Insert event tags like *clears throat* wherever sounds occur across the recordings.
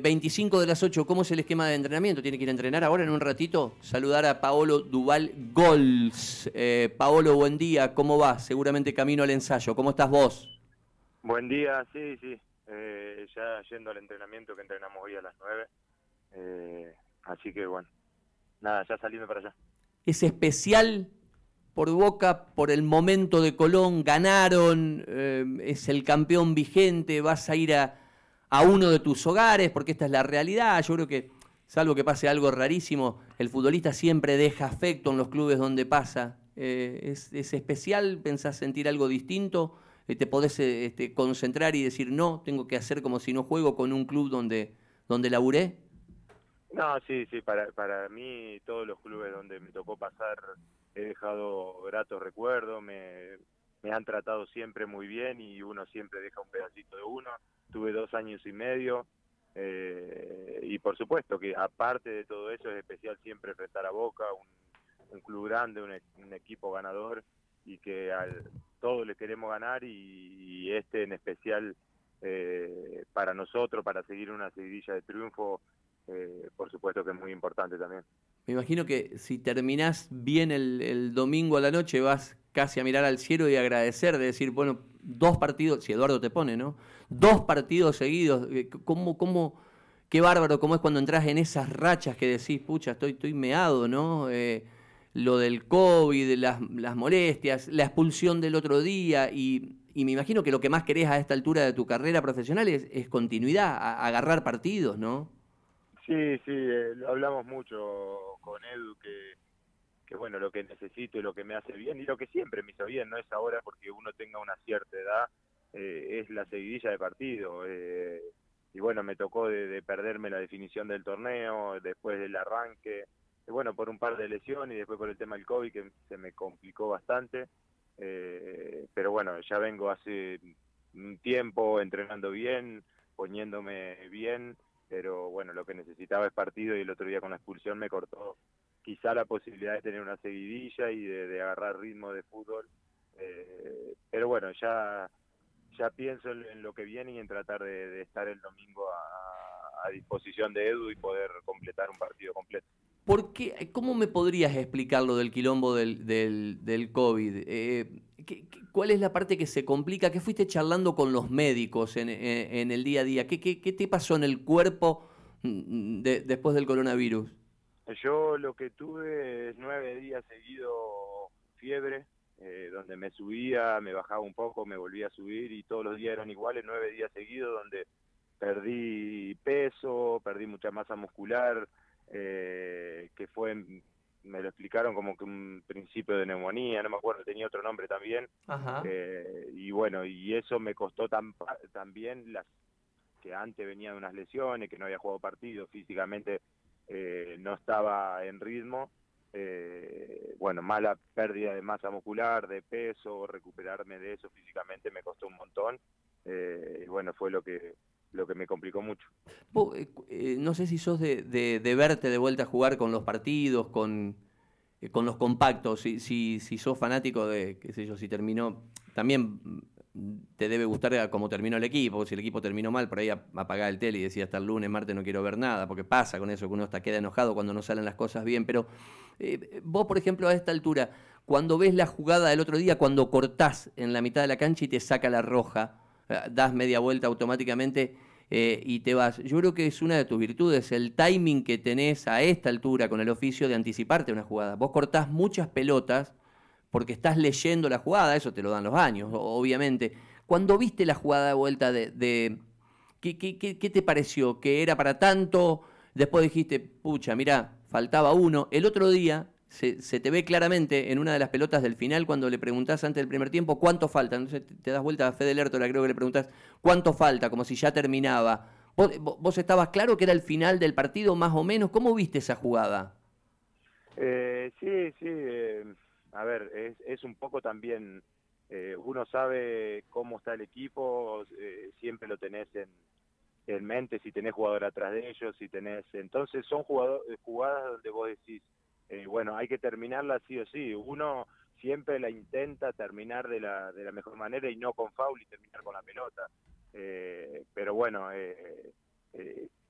25 de las 8, ¿cómo es el esquema de entrenamiento? ¿Tiene que ir a entrenar ahora en un ratito? Saludar a Paolo Duval Gols. Paolo, buen día, ¿cómo va? Seguramente camino al ensayo. ¿Cómo estás vos? Buen día, sí, sí. ya yendo al entrenamiento que entrenamos hoy a las 9. así que bueno, nada, ya saliendo para allá. ¿Es especial por Boca, por el momento de Colón, ganaron, eh, es el campeón vigente, vas a ir a, uno de tus hogares, porque esta es la realidad. Yo creo que, salvo que pase algo rarísimo, el futbolista siempre deja afecto en los clubes donde pasa. Eh, es, especial? ¿Pensás sentir algo distinto? Eh, ¿Te podés este, concentrar y decir, no, tengo que hacer como si no juego con un club donde, donde laburé? No, sí, sí, para, para mí todos los clubes donde me tocó pasar he dejado gratos recuerdos, me, me han tratado siempre muy bien y uno siempre deja un pedacito de uno. Tuve dos años y medio eh, y por supuesto que aparte de todo eso es especial siempre enfrentar a Boca, un, club grande, un, equipo ganador y que al, todos le queremos ganar y, este en especial eh, para nosotros, para seguir una seguidilla de triunfo, eh, por supuesto que es muy importante también. Me imagino que si terminás bien el, domingo a la noche vas casi a mirar al cielo y agradecer, de decir, bueno, dos partidos, si Eduardo te pone, ¿no? Dos partidos seguidos, eh, ¿cómo, cómo, qué bárbaro, cómo es cuando entras en esas rachas que decís, pucha, estoy, estoy meado, ¿no? Eh, lo del COVID, las, las molestias, la expulsión del otro día y, me imagino que lo que más querés a esta altura de tu carrera profesional es, continuidad, agarrar partidos, ¿no? Sí, sí, eh, hablamos mucho con Edu, que, bueno, lo que necesito y lo que me hace bien, y lo que siempre me hizo bien, no es ahora porque uno tenga una cierta edad, eh, es la seguidilla de partido. Eh, y bueno, me tocó de, perderme la definición del torneo, después del arranque, bueno, por un par de lesiones y después por el tema del COVID que se me complicó bastante. pero bueno, ya vengo hace un tiempo entrenando bien, poniéndome bien pero bueno, lo que necesitaba es partido y el otro día con la expulsión me cortó quizá la posibilidad de tener una seguidilla y de, agarrar ritmo de fútbol. Eh, pero bueno, ya, ya pienso en, lo que viene y en tratar de, estar el domingo a, disposición de Edu y poder completar un partido completo. ¿Por qué? ¿Cómo me podrías explicar lo del quilombo del, del, COVID? Eh, cuál es la parte que se complica? ¿Qué fuiste charlando con los médicos en, el día a día? ¿Qué, qué, te pasó en el cuerpo mm, después del coronavirus? Yo lo que tuve es nueve días seguido fiebre, eh, donde me subía, me bajaba un poco, me volvía a subir y todos los días eran iguales, nueve días seguidos donde perdí peso, perdí mucha masa muscular, eh, que fue me lo explicaron como que un principio de neumonía, no me acuerdo, tenía otro nombre también. Eh, y bueno, y eso me costó tan, también las que antes venía de unas lesiones, que no había jugado partido, físicamente eh, no estaba en ritmo. Eh, bueno, mala pérdida de masa muscular, de peso, recuperarme de eso físicamente me costó un montón. y bueno, fue lo que lo que me complicó mucho. Eh, eh, no sé si sos de, de, verte de vuelta a jugar con los partidos, con, eh, con los compactos, si, si, si sos fanático de, qué sé yo, si terminó, también te debe gustar cómo terminó el equipo, si el equipo terminó mal, por ahí apagá el tele y decía hasta el lunes, martes no quiero ver nada, porque pasa con eso, que uno hasta queda enojado cuando no salen las cosas bien, pero vos, por ejemplo, a esta altura, cuando ves la jugada del otro día, cuando cortás en la mitad de la cancha y te saca la roja, eh, das media vuelta automáticamente eh, y te vas. Yo creo que es una de tus virtudes, el timing que tenés a esta altura con el oficio de anticiparte una jugada. Vos cortás muchas pelotas porque estás leyendo la jugada, eso te lo dan los años, obviamente. Cuando viste la jugada de vuelta de... ¿qué, qué, qué, te pareció? ¿Que era para tanto? Después dijiste, pucha, mira, faltaba uno. El otro día se, te ve claramente en una de las pelotas del final cuando le preguntás antes del primer tiempo cuánto falta. Entonces te das vuelta a Fede Lertora, creo que le preguntás cuánto falta, como si ya terminaba. ¿Vos, estabas claro que era el final del partido, más o menos? ¿Cómo viste esa jugada? Eh, sí, sí. Eh, a ver, es, es, un poco también. Eh, uno sabe cómo está el equipo, siempre lo tenés en, en mente, si tenés jugador atrás de ellos, si tenés. Entonces son jugadores, jugadas donde vos decís eh, bueno, hay que terminarla sí o sí. Uno siempre la intenta terminar de la, de la mejor manera y no con foul y terminar con la pelota. Eh, pero bueno, eh,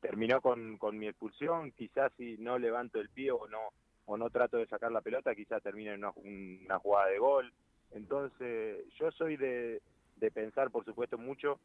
terminó con, con mi expulsión, quizás si no levanto el pie o no o no trato de sacar la pelota, quizás termine en una, jugada de gol. Entonces, yo soy de, de pensar, por supuesto, mucho.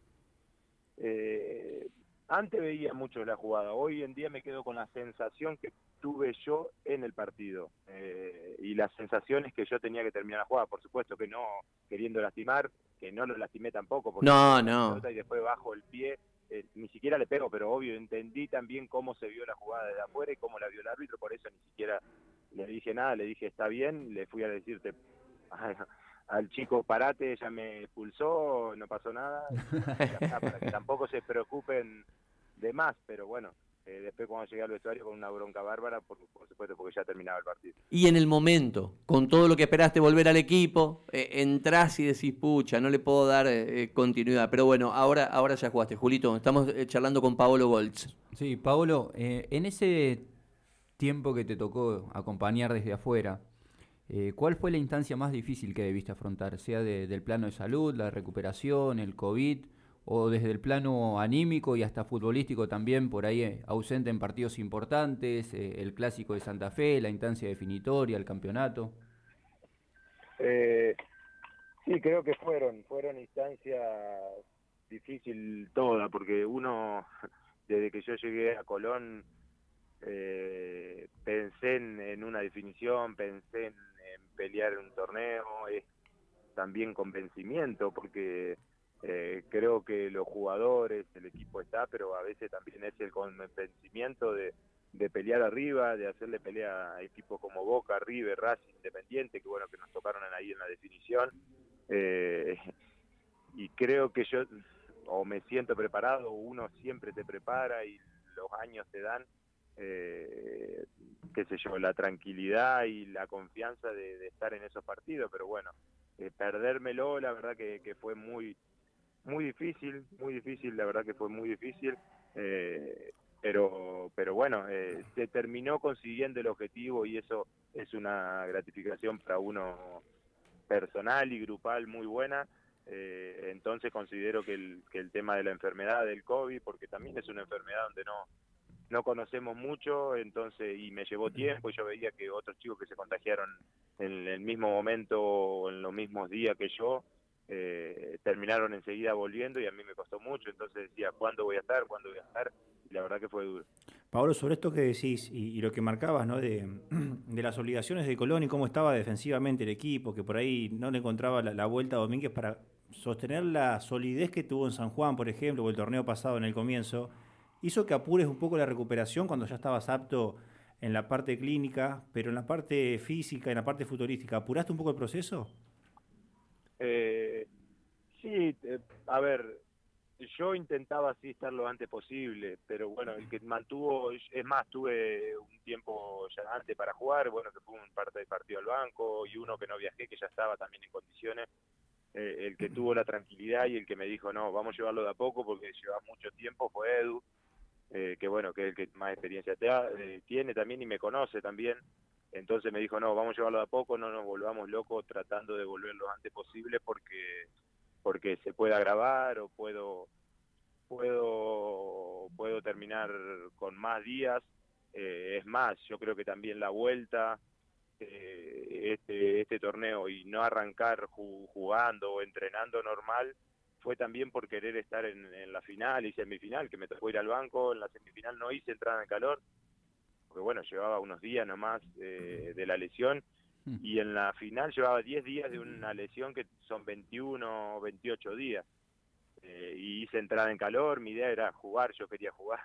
Eh, antes veía mucho la jugada, hoy en día me quedo con la sensación que tuve yo en el partido eh, y las sensaciones que yo tenía que terminar la jugada. Por supuesto que no queriendo lastimar, que no lo lastimé tampoco. Porque no, no. Y después bajo el pie eh, ni siquiera le pego, pero obvio, entendí también cómo se vio la jugada de afuera y cómo la vio el árbitro, por eso ni siquiera le dije nada, le dije está bien, le fui a decirte al chico parate, ya me expulsó, no pasó nada, para que tampoco se preocupen de más, pero bueno, eh, después cuando llegué al vestuario con una bronca bárbara, por, supuesto, porque ya terminaba el partido. Y en el momento, con todo lo que esperaste volver al equipo, eh, entrás y decís, pucha, no le puedo dar eh, continuidad. Pero bueno, ahora, ahora ya jugaste. Julito, estamos charlando con Paolo Goltz. Sí, Paolo, en ese tiempo que te tocó acompañar desde afuera, ¿cuál fue la instancia más difícil que debiste afrontar? Sea del plano de salud, la recuperación, el COVID o desde el plano anímico y hasta futbolístico también, por ahí eh, ausente en partidos importantes, eh, el clásico de Santa Fe, la instancia definitoria, el campeonato? Eh, sí, creo que fueron, fueron instancias difícil toda, porque uno, *laughs* desde que yo llegué a Colón, pensé en, una definición, pensé en, en pelear un torneo, es también convencimiento, porque eh, creo que los jugadores, el equipo está, pero a veces también es el convencimiento de, de pelear arriba, de hacerle pelea a equipos como Boca, River, Racing, Independiente, que bueno, que nos tocaron ahí en la definición. Eh, y creo que yo, o me siento preparado, uno siempre te prepara y los años te dan, eh, qué sé yo, la tranquilidad y la confianza de, estar en esos partidos, pero bueno, eh, perdérmelo, la verdad que, que fue muy muy difícil, muy difícil, la verdad que fue muy difícil, eh, pero, pero bueno, eh, se terminó consiguiendo el objetivo y eso es una gratificación para uno personal y grupal muy buena. Eh, entonces considero que el, que el tema de la enfermedad del COVID, porque también es una enfermedad donde no, no conocemos mucho, entonces, y me llevó tiempo, yo veía que otros chicos que se contagiaron en el mismo momento o en los mismos días que yo, eh, terminaron enseguida volviendo y a mí me costó mucho, entonces decía, ¿cuándo voy a estar? ¿Cuándo voy a estar? Y la verdad que fue duro. Pablo, sobre esto que decís y, lo que marcabas, ¿no? *clears throat* De, las obligaciones de Colón y cómo estaba defensivamente el equipo, que por ahí no le encontraba la, vuelta a Domínguez para sostener la solidez que tuvo en San Juan, por ejemplo, o el torneo pasado en el comienzo, hizo que apures un poco la recuperación cuando ya estabas apto en la parte clínica, pero en la parte física, en la parte futurística, ¿apuraste un poco el proceso? Eh, sí, eh, a ver, yo intentaba así estar lo antes posible, pero bueno, el que mantuvo, es más, tuve un tiempo ya antes para jugar, bueno, que fue un parte de partido al banco y uno que no viajé, que ya estaba también en condiciones, eh, el que tuvo la tranquilidad y el que me dijo, no, vamos a llevarlo de a poco porque lleva mucho tiempo, fue Edu, eh, que bueno, que es el que más experiencia te eh, tiene también y me conoce también, entonces me dijo, no, vamos a llevarlo de a poco, no nos volvamos locos tratando de volver lo antes posible porque, porque se pueda grabar o puedo, puedo, puedo terminar con más días. Eh, es más, yo creo que también la vuelta, eh, este, este torneo y no arrancar jugando o entrenando normal, fue también por querer estar en, en, la final y semifinal, que me tocó ir al banco, en la semifinal no hice entrada en calor, porque bueno, llevaba unos días nomás eh, de la lesión mm. y en la final llevaba 10 días de una lesión que son 21 o 28 días. Eh, y hice entrada en calor, mi idea era jugar, yo quería jugar,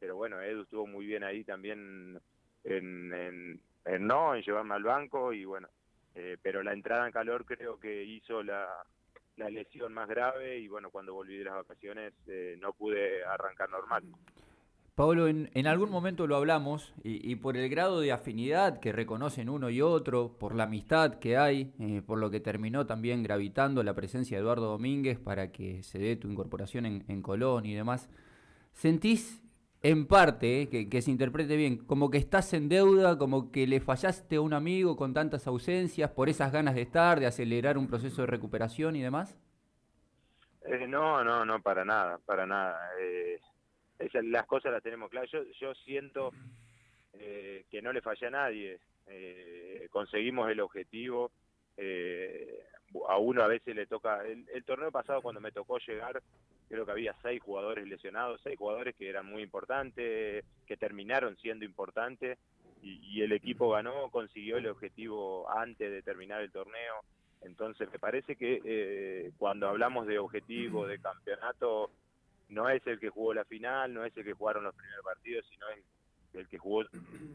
pero bueno, Edu estuvo muy bien ahí también en, en, no, en llevarme al banco y bueno, eh, pero la entrada en calor creo que hizo la, la lesión más grave y bueno, cuando volví de las vacaciones no pude arrancar normal. Pablo, en, algún momento lo hablamos y, por el grado de afinidad que reconocen uno y otro, por la amistad que hay, eh, por lo que terminó también gravitando la presencia de Eduardo Domínguez para que se dé tu incorporación en, Colón y demás, ¿sentís en parte, eh, que, que, se interprete bien, como que estás en deuda, como que le fallaste a un amigo con tantas ausencias, por esas ganas de estar, de acelerar un proceso de recuperación y demás? Eh, no, no, no, para nada, para nada esas, las cosas las tenemos claras. Yo, yo siento eh, que no le falla a nadie. Eh, conseguimos el objetivo. Eh, a uno a veces le toca. El, el, torneo pasado, cuando me tocó llegar, creo que había seis jugadores lesionados, seis jugadores que eran muy importantes, que terminaron siendo importantes. Y, y el equipo ganó, consiguió el objetivo antes de terminar el torneo. Entonces, me parece que eh, cuando hablamos de objetivo, de campeonato, no es el que jugó la final, no es el que jugaron los primeros partidos, sino es el que jugó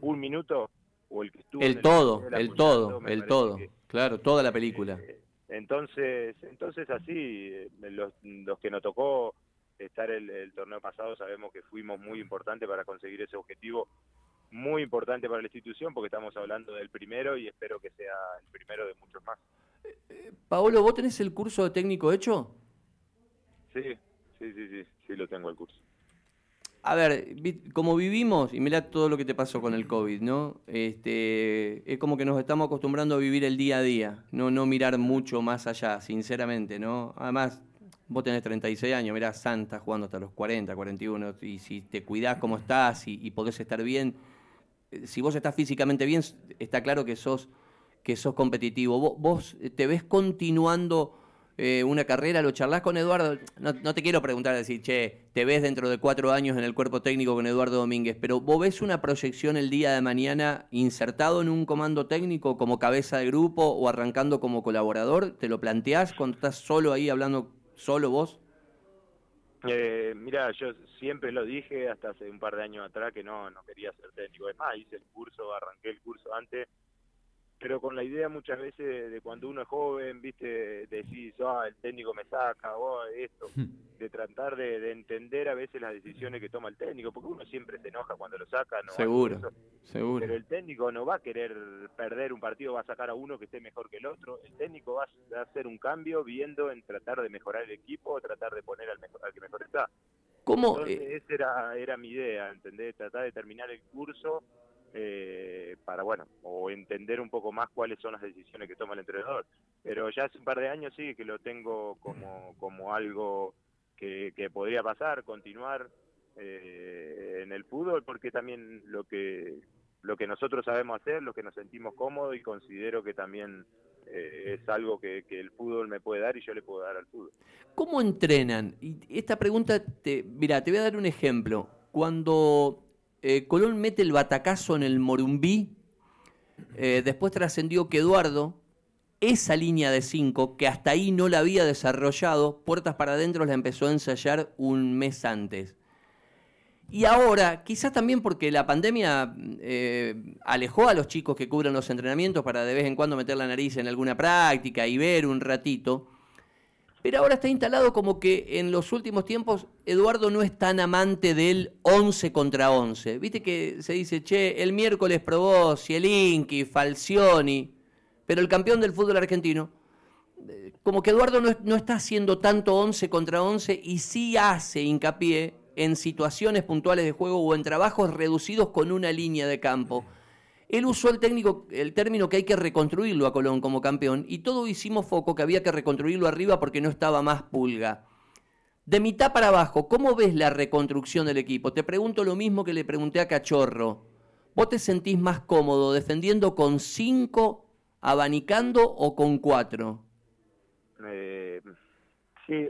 un minuto o el que estuvo. El todo, el todo, el todo, claro, toda la película. Eh, entonces, entonces así, eh, los, los que nos tocó estar el, el, torneo pasado sabemos que fuimos muy importantes para conseguir ese objetivo, muy importante para la institución porque estamos hablando del primero y espero que sea el primero de muchos más. Eh, Paolo, ¿vos tenés el curso de técnico hecho? Sí, sí, sí, sí, sí lo tengo el curso. A ver, como vivimos, y mirá todo lo que te pasó con el COVID, ¿no? Este, es como que nos estamos acostumbrando a vivir el día a día, no, no mirar mucho más allá, sinceramente, ¿no? Además, vos tenés 36 años, mirá, Santa jugando hasta los 40, 41, y si te cuidás como estás y, y podés estar bien, eh, si vos estás físicamente bien, está claro que sos, que sos competitivo. ¿Vos, vos te ves continuando eh, una carrera, lo charlas con Eduardo. No, te quiero preguntar, decir, che, te ves dentro de cuatro años en el cuerpo técnico con Eduardo Domínguez, pero ¿vos ves una proyección el día de mañana insertado en un comando técnico como cabeza de grupo o arrancando como colaborador? ¿Te lo planteás cuando estás solo ahí hablando solo vos? Eh, mira, yo siempre lo dije hasta hace un par de años atrás que no, no quería ser técnico. Es más, hice el curso, arranqué el curso antes pero con la idea muchas veces de, cuando uno es joven, viste, decís, ah, el técnico me saca, oh, esto, de tratar de, de, entender a veces las decisiones que toma el técnico, porque uno siempre se enoja cuando lo saca, ¿no? Seguro, seguro. Pero el técnico no va a querer perder un partido, va a sacar a uno que esté mejor que el otro, el técnico va a hacer un cambio viendo en tratar de mejorar el equipo, o tratar de poner al, mejor, al que mejor está. ¿Cómo? Entonces, eh... esa era, era mi idea, ¿entendés? Tratar de terminar el curso eh, para, bueno, o entender un poco más cuáles son las decisiones que toma el entrenador. Pero ya hace un par de años sí que lo tengo como, como algo que, podría pasar, continuar eh, en el fútbol, porque también lo que, lo que nosotros sabemos hacer, lo que nos sentimos cómodos y considero que también eh, es algo que, que, el fútbol me puede dar y yo le puedo dar al fútbol. ¿Cómo entrenan? Y esta pregunta, te, mira, te voy a dar un ejemplo. Cuando eh, Colón mete el batacazo en el Morumbí, eh, después trascendió que Eduardo, esa línea de 5, que hasta ahí no la había desarrollado, puertas para adentro la empezó a ensayar un mes antes. Y ahora, quizás también porque la pandemia eh, alejó a los chicos que cubren los entrenamientos para de vez en cuando meter la nariz en alguna práctica y ver un ratito, pero ahora está instalado como que en los últimos tiempos Eduardo no es tan amante del 11 contra 11. Viste que se dice, che, el miércoles probó Zielinski, Falcioni, pero el campeón del fútbol argentino, eh, como que Eduardo no, no está haciendo tanto 11 contra 11 y sí hace hincapié en situaciones puntuales de juego o en trabajos reducidos con una línea de campo. Él usó el, técnico, el término que hay que reconstruirlo a Colón como campeón y todos hicimos foco que había que reconstruirlo arriba porque no estaba más pulga. De mitad para abajo, ¿cómo ves la reconstrucción del equipo? Te pregunto lo mismo que le pregunté a Cachorro. ¿Vos te sentís más cómodo defendiendo con cinco, abanicando o con cuatro? Eh, sí,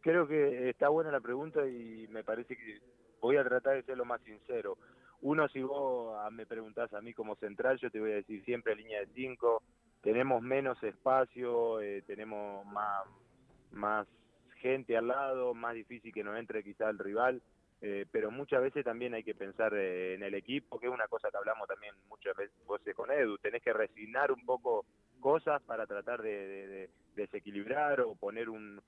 creo que está buena la pregunta y me parece que voy a tratar de ser lo más sincero uno si vos me preguntás a mí como central, yo te voy a decir siempre línea de 5, tenemos menos espacio, eh, tenemos más, más gente al lado, más difícil que no entre quizá el rival, eh, pero muchas veces también hay que pensar eh, en el equipo, que es una cosa que hablamos también muchas veces con Edu, tenés que resignar un poco cosas para tratar de, de, de desequilibrar o poner un,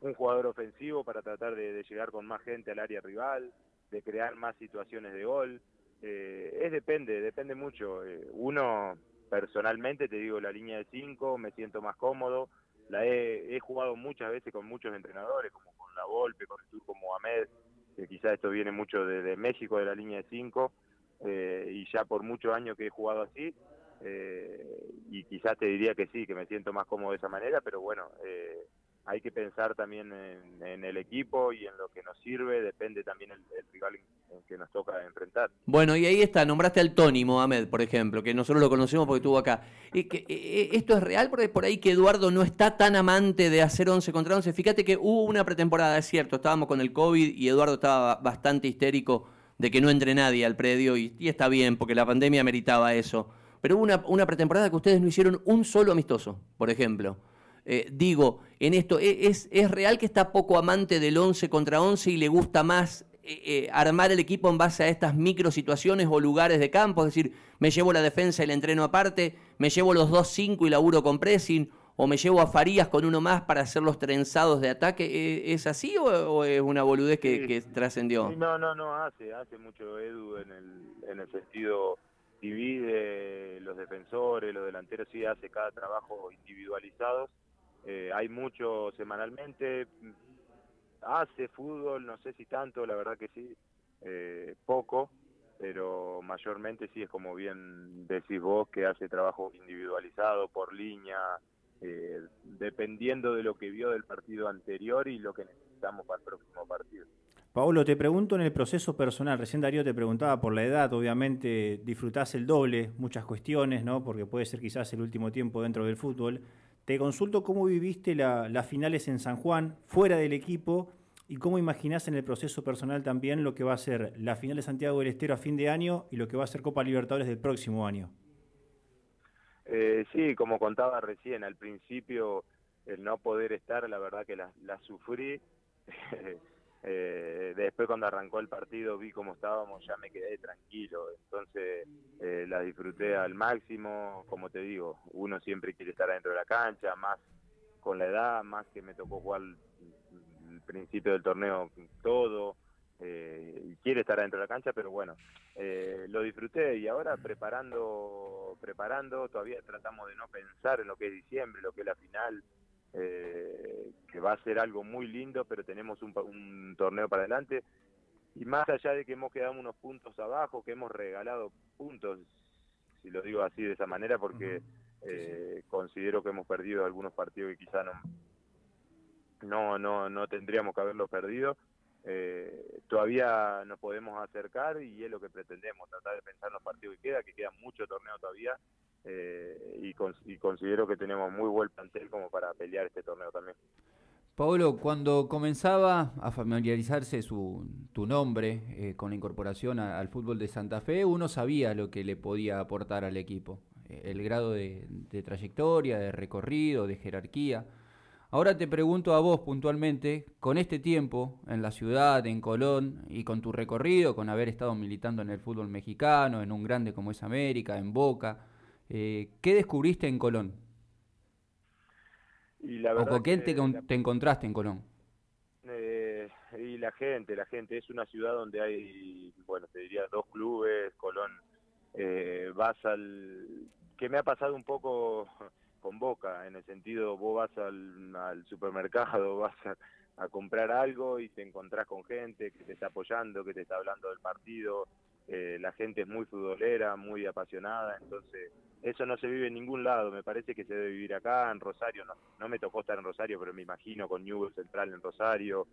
un jugador ofensivo para tratar de llegar con más gente al área rival, de crear más situaciones de gol. Eh, es depende, depende mucho. Eh, uno, personalmente, te digo, la línea de 5, me siento más cómodo. La he, jugado muchas veces con muchos entrenadores, como con La Volpe, con el Turco Mohamed, que quizás esto viene mucho de, de, México, de la línea de 5, eh, y ya por muchos años que he jugado así, eh, y quizás te diría que sí, que me siento más cómodo de esa manera, pero bueno, eh, hay que pensar también en, el equipo y en lo que nos sirve, depende también el, rival en, que nos toca enfrentar. Bueno, y ahí está, nombraste al Tony Mohamed, por ejemplo, que nosotros lo conocemos porque estuvo acá. que, ¿Esto es real? Porque por ahí que Eduardo no está tan amante de hacer 11 contra 11. Fíjate que hubo una pretemporada, es cierto, estábamos con el COVID y Eduardo estaba bastante histérico de que no entre nadie al predio y, está bien, porque la pandemia meritaba eso. Pero hubo una pretemporada que ustedes no hicieron un solo amistoso, por ejemplo. Eh, digo, en esto, ¿e-, ¿es, ¿es real que está poco amante del 11 contra 11 y le gusta más eh, eh, armar el equipo en base a estas micro situaciones o lugares de campo? Es decir, me llevo la defensa y el entreno aparte, me llevo los 2-5 y laburo con pressing, o me llevo a Farías con uno más para hacer los trenzados de ataque. ¿Es así o, es una boludez que, trascendió? no, no, no, hace, hace mucho Edu en el, en el sentido divide los defensores, los delanteros, sí hace cada trabajo individualizados eh, hay mucho semanalmente, hace fútbol, no sé si tanto, la verdad que sí, eh, poco, pero mayormente sí es como bien decís vos, que hace trabajo individualizado por línea, eh, dependiendo de lo que vio del partido anterior y lo que necesitamos para el próximo partido. Paulo, te pregunto en el proceso personal, recién Darío te preguntaba por la edad, obviamente disfrutás el doble, muchas cuestiones, ¿no? porque puede ser quizás el último tiempo dentro del fútbol, te consulto cómo viviste las finales en San Juan, fuera del equipo, y cómo imaginás en el proceso personal también lo que va a ser la final de Santiago del Estero a fin de año y lo que va a ser Copa Libertadores del próximo año. Eh, sí, como contaba recién, al principio el no poder estar, la verdad que la, la sufrí. *laughs* Eh, después cuando arrancó el partido vi cómo estábamos, ya me quedé tranquilo, entonces eh, la disfruté al máximo, como te digo, uno siempre quiere estar adentro de la cancha, más con la edad, más que me tocó jugar el principio del torneo todo, eh, quiere estar adentro de la cancha, pero bueno, eh, lo disfruté. Y ahora preparando, preparando, todavía tratamos de no pensar en lo que es diciembre, lo que es la final, eh, que va a ser algo muy lindo, pero tenemos un, torneo para adelante. Y más allá de que hemos quedado unos puntos abajo, que hemos regalado puntos, si lo digo así de esa manera, porque eh, considero que hemos perdido algunos partidos que quizá no, no, no, no tendríamos que haberlos perdido. Eh, todavía nos podemos acercar y es lo que pretendemos, tratar de pensar en los partidos que queda, que queda mucho torneo todavía eh, y, considero que tenemos muy buen plantel como para pelear este torneo también. Pablo, cuando comenzaba a familiarizarse su, tu nombre eh, con la incorporación al fútbol de Santa Fe, uno sabía lo que le podía aportar al equipo, eh, el grado de, trayectoria, de recorrido, de jerarquía. Ahora te pregunto a vos puntualmente, con este tiempo en la ciudad, en Colón, y con tu recorrido, con haber estado militando en el fútbol mexicano, en un grande como es América, en Boca, eh, ¿Qué descubriste en Colón? Y la ¿O con quién te, encontraste en Colón? Eh, y la gente, la gente. Es una ciudad donde hay, bueno, te diría dos clubes, Colón. Eh, vas al... que me ha pasado un poco con Boca, en el sentido, vos vas al, supermercado, *laughs* vas a, comprar algo y te encontrás con gente que te está apoyando, que te está hablando del partido. Eh, la gente es muy futbolera, muy apasionada, entonces eso no se vive en ningún lado, me parece que se debe vivir acá, en Rosario, no, no me tocó estar en Rosario, pero me imagino con Newell Central en Rosario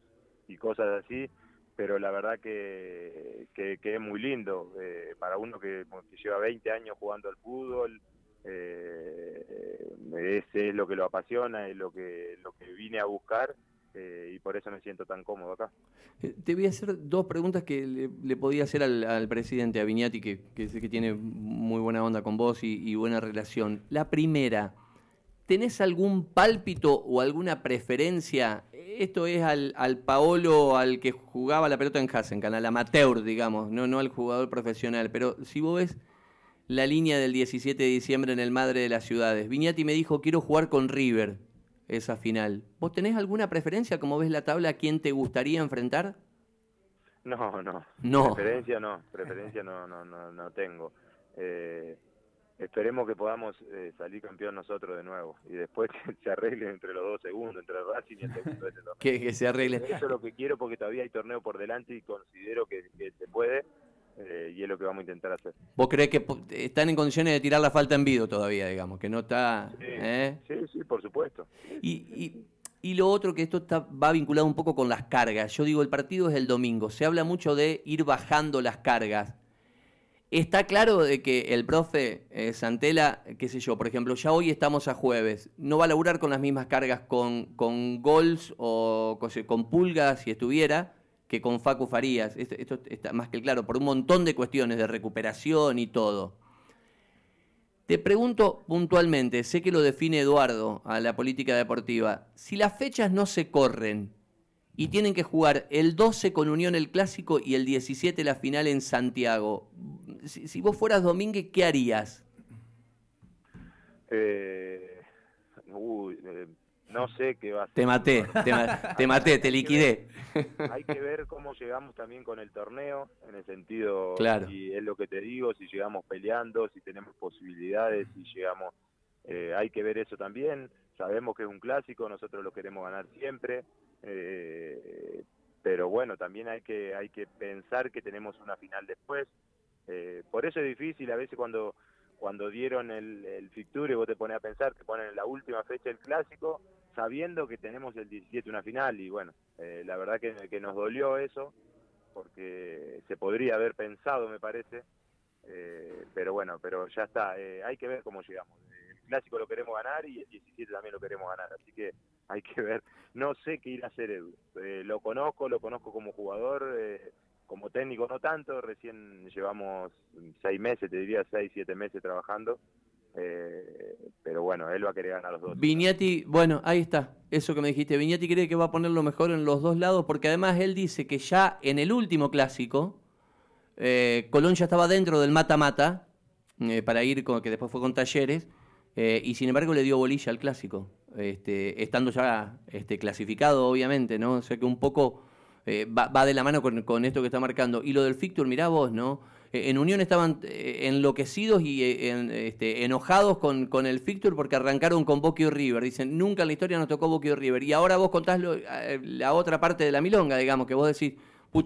y cosas así, pero la verdad que, que, es muy lindo, eh, para uno que, lleva 20 años jugando al fútbol, eh, ese es lo que lo apasiona, es lo que, lo que vine a buscar eh, y por eso me siento tan cómodo acá. Eh, te voy a hacer dos preguntas que le, podía hacer al, presidente, a Viñati, que, sé que tiene muy buena onda con vos y, buena relación. La primera, ¿tenés algún pálpito o alguna preferencia? Esto es al, al Paolo, al que jugaba la pelota en Hassenkan, al amateur, digamos, no, no al jugador profesional, pero si vos ves la línea del 17 de diciembre en el Madre de las Ciudades, Viñati me dijo, quiero jugar con River esa final. ¿Vos tenés alguna preferencia, como ves la tabla, a quién te gustaría enfrentar? No, no. No. Preferencia no, preferencia no, no, no, no tengo. Eh, esperemos que podamos eh, salir campeón nosotros de nuevo y después *laughs* que se arreglen entre los dos segundos, entre el Racing y el segundo. *laughs* que, que se arreglen. Eso es lo que quiero porque todavía hay torneo por delante y considero que se puede eh, y es lo que vamos a intentar hacer. ¿Vos crees que están en condiciones de tirar la falta en vivo todavía, digamos, que no está... Sí, ¿eh? sí, por supuesto. Y, Y lo otro que esto está, va vinculado un poco con las cargas. Yo digo, el partido es el domingo. Se habla mucho de ir bajando las cargas. Está claro de que el profe eh, Santela, qué sé yo, por ejemplo, ya hoy estamos a jueves, no va a laburar con las mismas cargas con, con Gols o con, con Pulga si estuviera, que con Facu Farías. Esto, está más que claro, por un montón de cuestiones de recuperación y todo. Te pregunto puntualmente, sé que lo define Eduardo a la política deportiva, si las fechas no se corren y tienen que jugar el 12 con Unión el Clásico y el 17 la final en Santiago, si, vos fueras Domínguez, ¿qué harías? Eh, uy, eh, no sé qué va a ser. Te maté, te, *laughs* maté, te liquidé. Hay que ver cómo llegamos también con el torneo, en el sentido, claro. y es lo que te digo, si llegamos peleando, si tenemos posibilidades, si llegamos, eh, hay que ver eso también. Sabemos que es un clásico, nosotros lo queremos ganar siempre, eh, pero bueno, también hay que hay que pensar que tenemos una final después. Eh, por eso es difícil a veces cuando cuando dieron el, el Ficture, vos te pones a pensar, te ponen en la última fecha el clásico, sabiendo que tenemos el 17 una final, y bueno, eh, la verdad que, que, nos dolió eso, porque se podría haber pensado, me parece, eh, pero bueno, pero ya está, eh, hay que ver cómo llegamos. El clásico lo queremos ganar y el 17 también lo queremos ganar, así que hay que ver. No sé qué ir a hacer Edu, eh, lo conozco, lo conozco como jugador, eh, como técnico no tanto, recién llevamos seis meses, te diría seis, siete meses trabajando, eh, pero bueno, él va a querer ganar los dos. Viñati, bueno, ahí está, eso que me dijiste, Viñati cree que va a poner lo mejor en los dos lados, porque además él dice que ya en el último clásico, eh, Colón ya estaba dentro del mata-mata, eh, para ir, con, que después fue con Talleres, eh, y sin embargo le dio bolilla al clásico, este, estando ya este, clasificado, obviamente, ¿no? O sea que un poco eh, va, va, de la mano con, con, esto que está marcando. Y lo del Fictur, mirá vos, ¿no? Eh, en Unión estaban eh, enloquecidos y eh, en, este, enojados con, con, el Fictur porque arrancaron con Boquio River. Dicen, nunca en la historia nos tocó Boquio River. Y ahora vos contás lo, la otra parte de la milonga, digamos, que vos decís,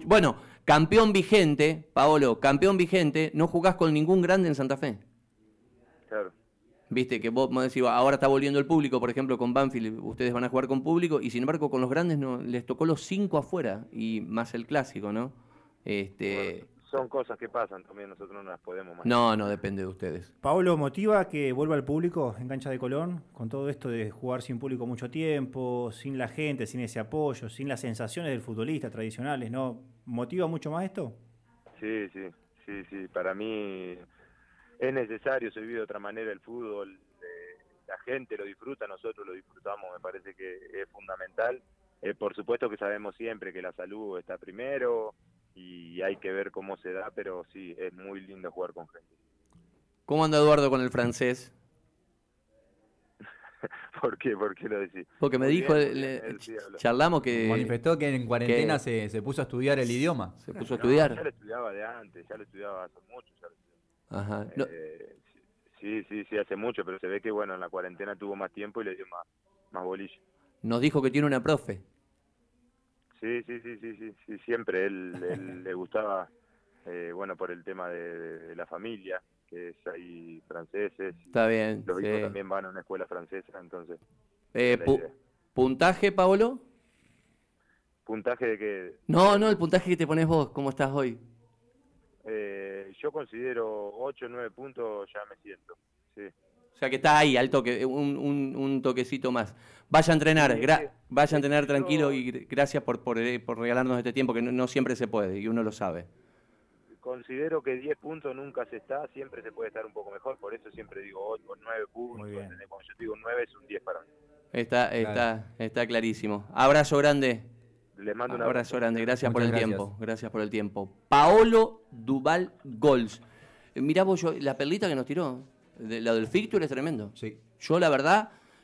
bueno, campeón vigente, Paolo, campeón vigente, no jugás con ningún grande en Santa Fe. Claro. Viste que vos decís, ahora está volviendo el público, por ejemplo, con Banfield, ustedes van a jugar con público, y sin embargo con los grandes no les tocó los cinco afuera, y más el clásico, ¿no? Este, bueno, son cosas que pasan también, nosotros no las podemos manejar. No, no, depende de ustedes. Pablo, ¿motiva que vuelva el público en cancha de Colón? Con todo esto de jugar sin público mucho tiempo, sin la gente, sin ese apoyo, sin las sensaciones del futbolista tradicionales, ¿no? ¿Motiva mucho más esto? Sí, sí, sí, sí. Para mí es necesario, se vive de otra manera el fútbol, eh, la gente lo disfruta, nosotros lo disfrutamos, me parece que es fundamental. Eh, por supuesto que sabemos siempre que la salud está primero y hay que ver cómo se da, pero sí, es muy lindo jugar con gente. ¿Cómo anda Eduardo con el francés? *laughs* ¿Por qué? ¿Por qué lo decís? Porque me Muy dijo, bien, le- charlamos que... Manifestó que en cuarentena que- se, se puso a estudiar el idioma. Se puso a No, estudiar. ya lo estudiaba de antes, ya lo estudiaba hace mucho. Ya lo estudiaba. Ajá. No, Eh, sí, sí, sí, hace mucho, pero se ve que bueno, en la cuarentena tuvo más tiempo y le dio más, más bolilla. nos dijo que tiene una profe. Sí, sí, sí, sí, sí, sí, siempre él, él *laughs* le gustaba, eh, bueno, por el tema de, de- de la familia, que es ahí franceses, Está bien. los sí. hijos también van a una escuela francesa, entonces, Eh, pu-. ¿Puntaje, Paolo? puntaje de que No, no, el puntaje que te pones vos, ¿cómo estás hoy? eh, yo considero 8 o 9 puntos, ya me siento, sí. O sea que estás ahí, al toque, un, un, un toquecito más. Vaya a entrenar, gra- vaya a entrenar tranquilo y gr- gracias por, por, eh, por regalarnos este tiempo que no, no siempre se puede y uno lo sabe. Considero que 10 puntos nunca se está, siempre se puede estar un poco mejor, por eso siempre digo 8 o 9 puntos, Muy bien. ¿entendés? cuando yo digo 9 es un 10 para mí. Está, está, está clarísimo. Abrazo grande. Les mando un Abrazo grande, gracias por el gracias. tiempo. Gracias por el tiempo. Paolo Duval Gols. Eh, Mirá vos, yo, la perlita que nos tiró, de, la del Ficture es tremendo. Sí. Yo, la verdad,